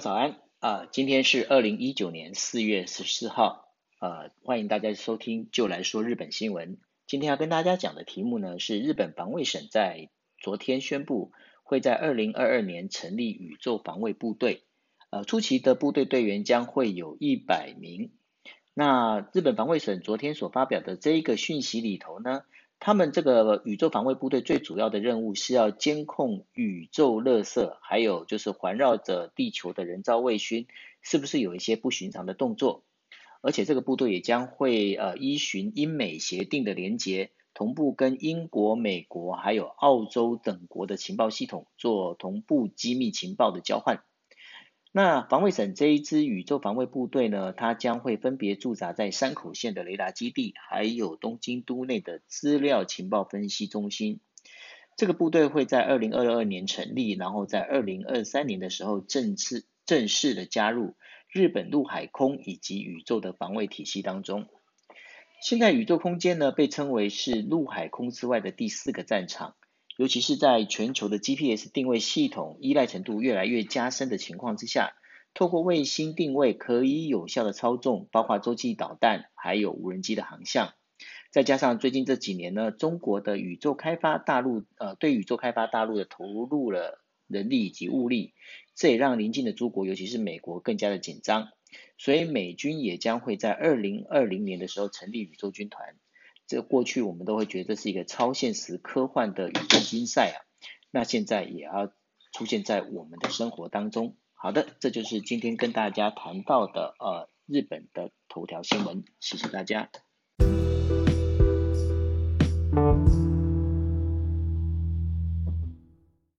早安啊！今天是二零一九年四月十四号，呃，欢迎大家收听就来说日本新闻。今天要跟大家讲的题目呢是日本防卫省在昨天宣布会在二零二二年成立宇宙防卫部队，呃，初期的部队队员将会有一百名。那日本防卫省昨天所发表的这一个讯息里头呢？他们这个宇宙防卫部队最主要的任务是要监控宇宙垃圾，还有就是环绕着地球的人造卫星是不是有一些不寻常的动作，而且这个部队也将会呃依循英美协定的连结，同步跟英国、美国还有澳洲等国的情报系统做同步机密情报的交换。那防卫省这一支宇宙防卫部队呢，它将会分别驻扎在山口县的雷达基地，还有东京都内的资料情报分析中心。这个部队会在二零二二年成立，然后在二零二三年的时候正式正式的加入日本陆海空以及宇宙的防卫体系当中。现在宇宙空间呢，被称为是陆海空之外的第四个战场。尤其是在全球的 GPS 定位系统依赖程度越来越加深的情况之下，透过卫星定位可以有效的操纵，包括洲际导弹还有无人机的航向。再加上最近这几年呢，中国的宇宙开发大陆呃对宇宙开发大陆的投入了人力以及物力，这也让邻近的诸国，尤其是美国更加的紧张。所以美军也将会在二零二零年的时候成立宇宙军团。这过去我们都会觉得这是一个超现实科幻的宇宙竞赛啊那现在也要出现在我们的生活当中。好的这就是今天跟大家谈到的呃日本的头条新闻谢谢大家。